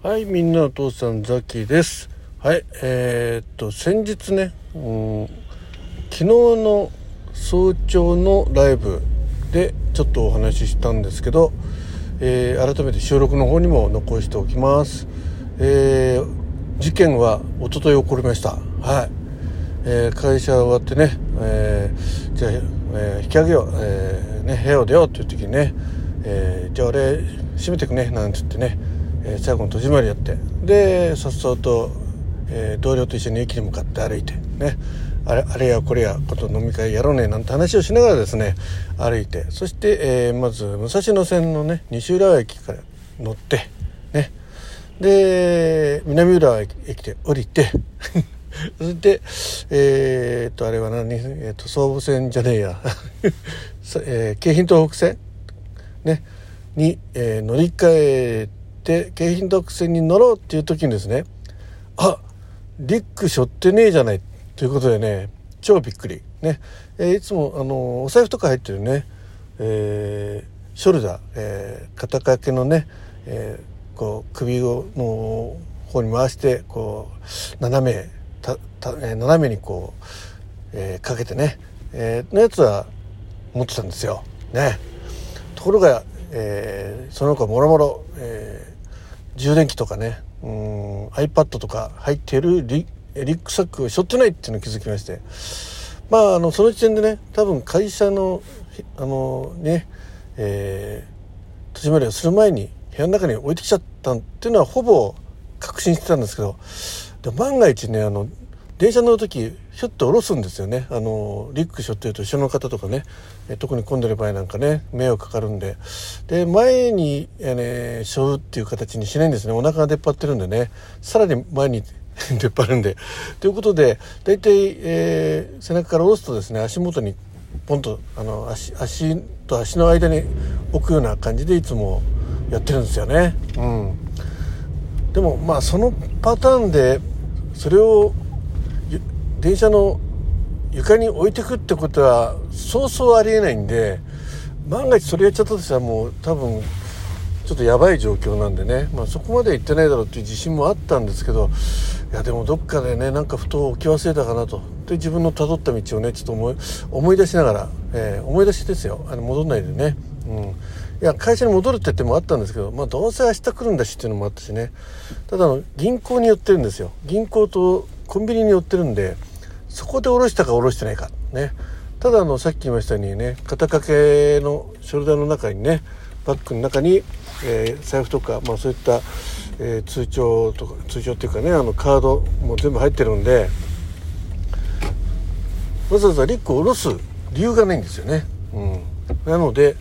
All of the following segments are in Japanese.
はい、みんなお父さんザキです。はい、えー、っと先日ね、うん、昨日の早朝のライブでちょっとお話ししたんですけど、えー改めて収録の方にも残しておきます。えー事件は一昨日起こりました。はい。えー会社終わってね、えーじゃあ、え引き上げよう、えね、部屋を出ようっていう時にね、えじゃあ俺閉めてくねなんつってね、えー最後の戸締まりやってでさっそうと、えー同僚と一緒に駅に向かって歩いてねあれあれやこれやこと飲み会やろうねなんて話をしながらですね歩いてそして、えーまず武蔵野線のね西浦和駅から乗ってねで南浦和駅で降りて そしてえーっとあれは何、えーっと総武線じゃねえや、えー京浜東北線ねに、えー乗り換えて京浜東北線に乗ろうっていう時にですねあリック背負ってねえじゃないということでね超びっくり。ね、えーいつもあのお財布とか入ってるね、えーショルダー、えー肩掛けのね、えーこう首をの方に回してこう斜めたた、えー斜めにこう、えーかけてね、えーのやつは持ってたんですよ。ね、ところが、えーその他もろもろえ充電器とかね。うん。iPad とか入ってるリリュックサックを背負ってないっていうのを気づきまして。まああのその時点でね多分会社のあのねえー閉じまりをする前に部屋の中に置いてきちゃったっていうのはほぼ確信してたんですけど。で万が一ねあの電車乗る時ひょっと下ろすんですよね。あのリック背負ってると後ろの方とかね。特に混んでる場合なんかね迷惑かかるんで。で前に、えーね、背負うっていう形にしないんですね。お腹が出っ張ってるんでね。さらに前に 出っ張るんで。ということで大体、えー背中から下ろすとですね足元にポンとあの足足と足の間に置くような感じでいつもやってるんですよね。うん。でもまあそのパターンでそれを電車の床に置いてくってことはそうそうありえないんで万が一それやっちゃったとしたらもう多分ちょっとやばい状況なんでね、まあ、そこまで行ってないだろうっていう自信もあったんですけどいやでもどっかでねなんかふと置き忘れたかなと。で自分の辿った道をねちょっと思い思い出しながら、えー思い出しですよ。あの戻んないでね、うん、いや会社に戻るって言ってもあったんですけど、まあ、どうせ明日来るんだしっていうのもあったしね。ただの銀行に寄ってるんですよ。銀行とコンビニに寄ってるんでそこで下ろしたか下ろしてないかねただあのさっき言いましたようにね肩掛けのショルダーの中にねバッグの中に、えー財布とか、まあ、そういった、えー通帳とか通帳っていうかねあのカードも全部入ってるんでわざわざリックを下ろす理由がないんですよね。うん、なので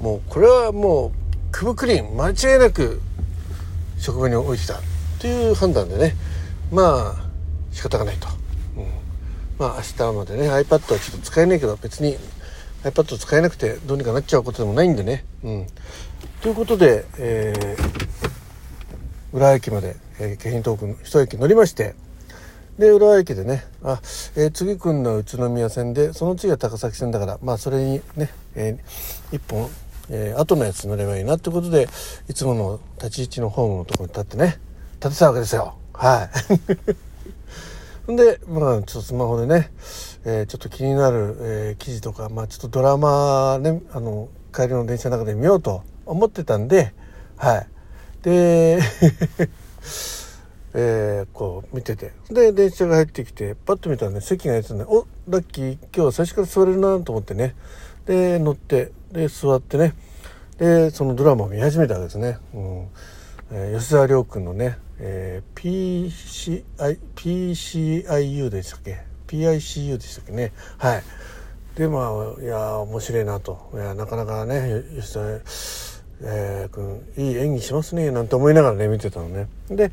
もうこれはもうクブクリーン間違いなく職場に置いてたという判断でねまあ仕方がないと。まあ明日までね iPad はちょっと使えないけど別に iPad 使えなくてどうにかなっちゃうことでもないんでね。うん、ということで、えー浦和駅まで、えー京浜東北の一駅乗りましてで浦和駅でねあ、えー次来るの宇都宮線でその次は高崎線だからまあそれにね、えー一本、えー後のやつ乗ればいいなってことでいつもの立ち位置のホームのところに立ってね立てたわけですよはい。んで、まあ、ちょっとスマホでね、えーちょっと気になる、えー記事とか、まあ、ちょっとドラマね、あの、帰りの電車の中で見ようと思ってたんで、はい。で、えーこう見てて。で、電車が入ってきて、パッと見たらね、席が空いてたんで、おラッキー、今日最初から座れるなと思ってね。で、乗って、で、座ってね。で、そのドラマを見始めたわけですね。うんえー吉沢亮君のね、えー PCI PCIU でしたっけ？PICU でしたっけね？はい。でまあいや面白いなと。いやなかなかね吉沢、えー君いい演技しますねなんて思いながらね見てたのね。で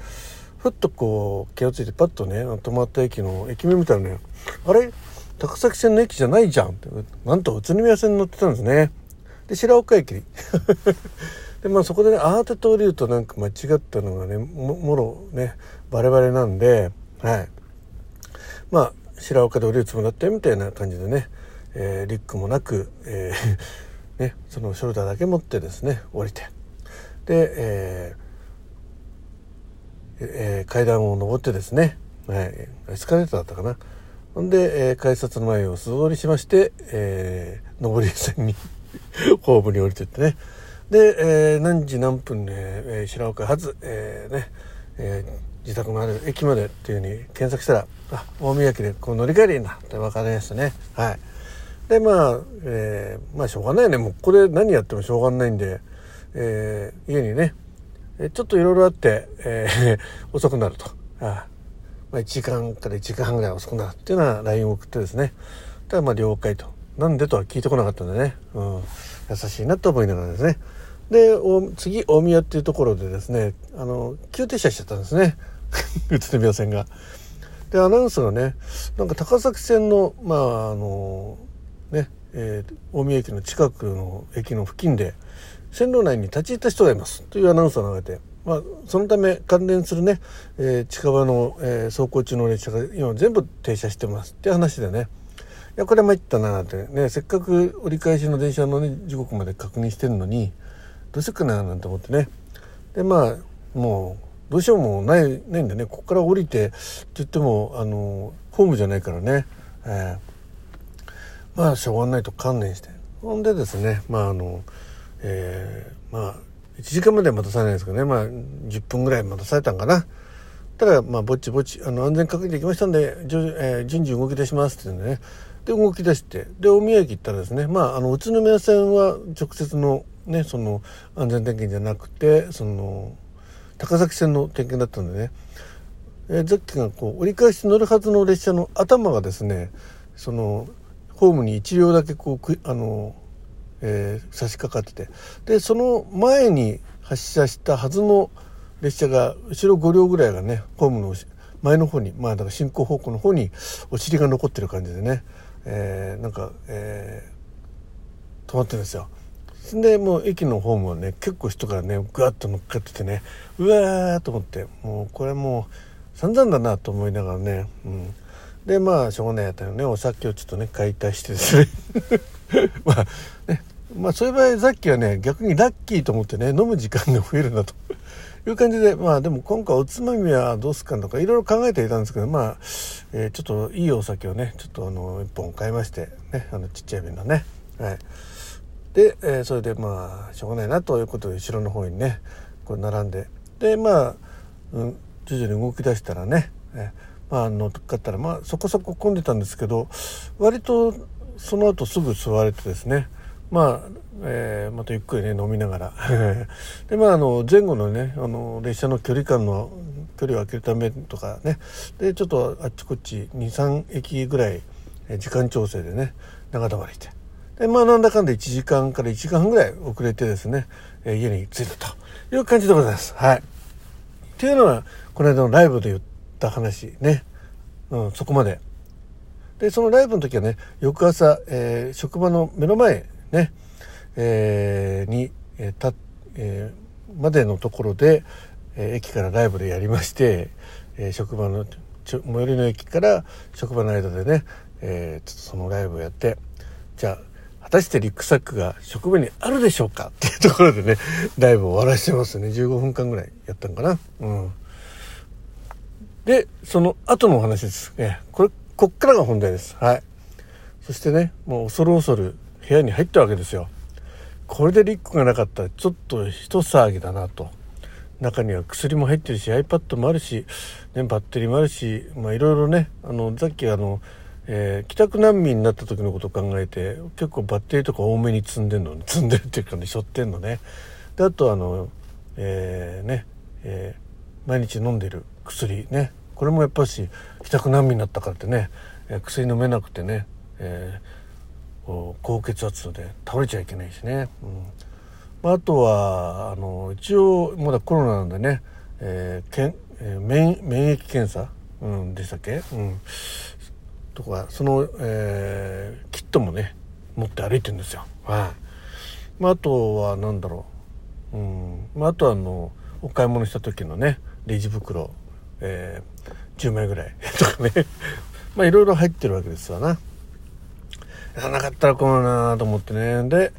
ふっとこう気が付いてパッとね止まった駅の駅名見たらね。あれ？高崎線の駅じゃないじゃんって。なんと宇都宮線に乗ってたんですね。で白岡駅。でまあそこでね慌てて降りるとなんか間違ったのがねももろねバレバレなんではい。まあ白岡で降りるつもりだったよみたいな感じでね、えーリュックもなく、えーね、そのショルダーだけ持ってですね降りて。で、えーえー、階段を上ってですね、はい、エスカレーターだったかな。ほんで、えー、改札の前を素通りしまして、えー、上り線に ホームに降りてってね。で、えー、何時何分で、えー、白岡発、えー、ね、えー、自宅のある駅までっていうふうに検索したらあ大宮駅でこう乗り換えりいいんだって分かりましたね。はい。でまあ、えー、まあしょうがないね。もうこれ何やってもしょうがないんで、えー、家にねちょっといろいろあって、えー、遅くなると。あまあ、1時間から1時間半ぐらい遅くなるっていうのは LINE を送ってですね。ただまあ了解と。なんでとは聞いてこなかったんでね、うん、優しいなと思いながらですね。で次大宮っていうところでですねあの急停車しちゃったんですね 宇都宮線が。でアナウンスがねなんか高崎線のまああのね、えー、大宮駅の近くの駅の付近で線路内に立ち入った人がいますというアナウンスが流れて、まあ、そのため関連するね、えー、近場の、えー、走行中の列車が今全部停車してますっていう話でねいやこれ参ったなってねせっかく折り返しの電車の、ね、時刻まで確認してるのにどうしようかななんて思ってね。でまあもうどうしようもないないんでね。ここから降りてって言ってもあのホームじゃないからね、えー、まあしょうがないと観念して。ほんでですねまああのえー、まあ1時間までは待たされないですけどね。まあ10分ぐらい待たされたんかな。ただまあぼちぼちあの安全確認できましたんで、えー、順次動き出しますっていうね。で動き出してで大宮駅行ったらですねまああの宇都宮線は直接のねその安全点検じゃなくてその高崎線の点検だったんでね、えー、ザッキがこう折り返し乗るはずの列車の頭がですねそのホームに1両だけこうあの、えー、差し掛かっててでその前に発車したはずの列車が後ろ5両ぐらいがねホームの前の方にまあだから進行方向の方にお尻が残ってる感じでねえー、なんか、えー、止まってるんですよ。でもう駅のホームはね結構人がねぐわっと乗っかっててねうわーと思ってもうこれもう散々だなと思いながらね、うん、でまあしょうがないやったよね。お酒をちょっとね解体してですね。まあね。まあそういう場合さっきはね逆にラッキーと思ってね飲む時間が増えるなと。いう感じで、まあでも今回おつまみはどうすかとかいろいろ考えていたんですけど、まあ、えー、ちょっといいお酒をね、ちょっとあの、一本買いまして、ね、あの、ちっちゃい瓶のね。はい。で、えー、それでまあ、しょうがないなということで、後ろの方にね、こう並んで、で、まあ、うん、徐々に動き出したらね、えー、まあ、乗っかったら、まあ、そこそこ混んでたんですけど、割とその後すぐ座れてですね、まあ、えー、またゆっくりね飲みながら。でまああの前後のねあの列車の距離感の距離を空けるためとかね。でちょっとあっちこっち23駅ぐらい時間調整でね長溜まりして。でまあなんだかんだ1時間から1時間ぐらい遅れてですね、えー、家に着いたという感じでございます。はい。っていうのはこの間のライブで言った話ね、うん、そこまで。でそのライブの時はね翌朝、えー、職場の目の前ねえー、に、えーたえー、までのところで、えー、駅からライブでやりまして、えー、職場の最寄りの駅から職場の間でね、えー、そのライブをやってじゃあ果たしてリュックサックが職場にあるでしょうか？っていうところでねライブを終わらせてますね。15分間ぐらいやったんかな？うん。でその後のお話です。ねこれこっからが本題です。はい。そしてねもう恐る恐る部屋に入ったわけですよ。これでリックがなかったらちょっと一騒ぎだなと。中には薬も入ってるし iPad もあるし、ね、バッテリーもあるしまあいろいろねあのさっきあの、えー、帰宅難民になった時のことを考えて結構バッテリーとか多めに積んでんの 積んでるっていうかね背負ってんのね。であとあのえー、ね、えー、毎日飲んでる薬ね。これもやっぱし帰宅難民になったからってね、え薬飲めなくてね、えー高血圧で倒れちゃいけないしね、うん、あとはあの一応まだコロナなんでね、えーけんえー、免免疫検査、うん、でしたっけ、うん、とかその、えー、キットもね持って歩いてるんですよ。はい、まあ、あとは何だろう、うんまあ、あとはあのお買い物した時のねレジ袋、えー、10枚ぐらいとかね まあいろいろ入ってるわけですわな。やなかったら困るなと思ってね。で、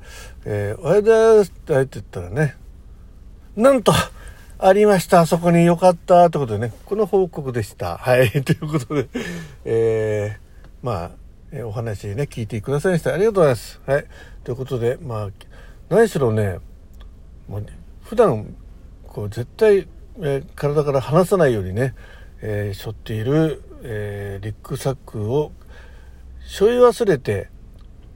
えー、おはようございますって入ってったらね、なんと、ありました。そこによかった。ということでね、この報告でした。はい。ということで、えー、まあ、えお話ね、聞いてくださいました。ありがとうございます。はい。ということで、まあ、何しろね、もう普段、こう、絶対、えー、体から離さないようにね、えー、背負っている、えー、リュックサックを背負い忘れて、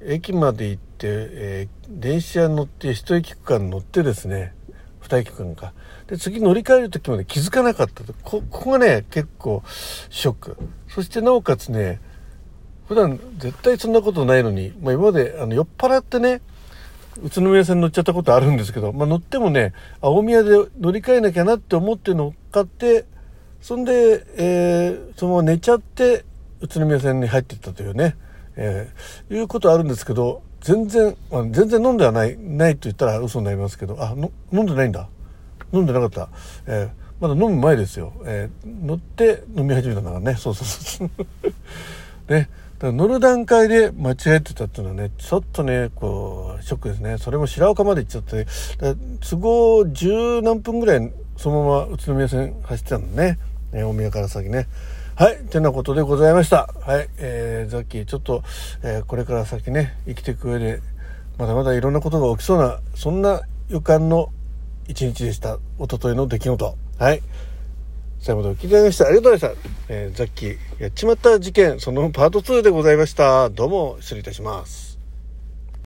駅まで行って、えー、電車に乗って一駅区間乗ってですね、二駅区間か。で、次乗り換える時まで気づかなかったと。ここがね、結構ショック。そしてなおかつね、普段絶対そんなことないのに、まあ今まであの酔っ払ってね、宇都宮線乗っちゃったことあるんですけど、まあ乗ってもね、大宮で乗り換えなきゃなって思って乗っかって、そんで、えー、そのまま寝ちゃって、宇都宮線に入っていったというね、えー、いうことあるんですけど、全然、まあ、全然飲んではない、ないと言ったら嘘になりますけど、あ、の飲んでないんだ。飲んでなかった。えー、まだ飲む前ですよ。えー、乗って飲み始めたんだからね。そうそうそう。ね。乗る段階で間違えてたっていうのはね、ちょっとね、こう、ショックですね。それも白岡まで行っちゃって、都合十何分ぐらい、そのまま宇都宮線走ってたのね。ね、大宮から先ね。はい。てなことでございました。はい。えー、ザッキー、ちょっと、えー、これから先ね、生きていく上で、まだまだいろんなことが起きそうな、そんな予感の一日でした。おとといの出来事。はい。最後までお聞きいただきましてありがとうございました。えー、ザッキー、やっちまった事件、そのパート2でございました。どうも、失礼いたします。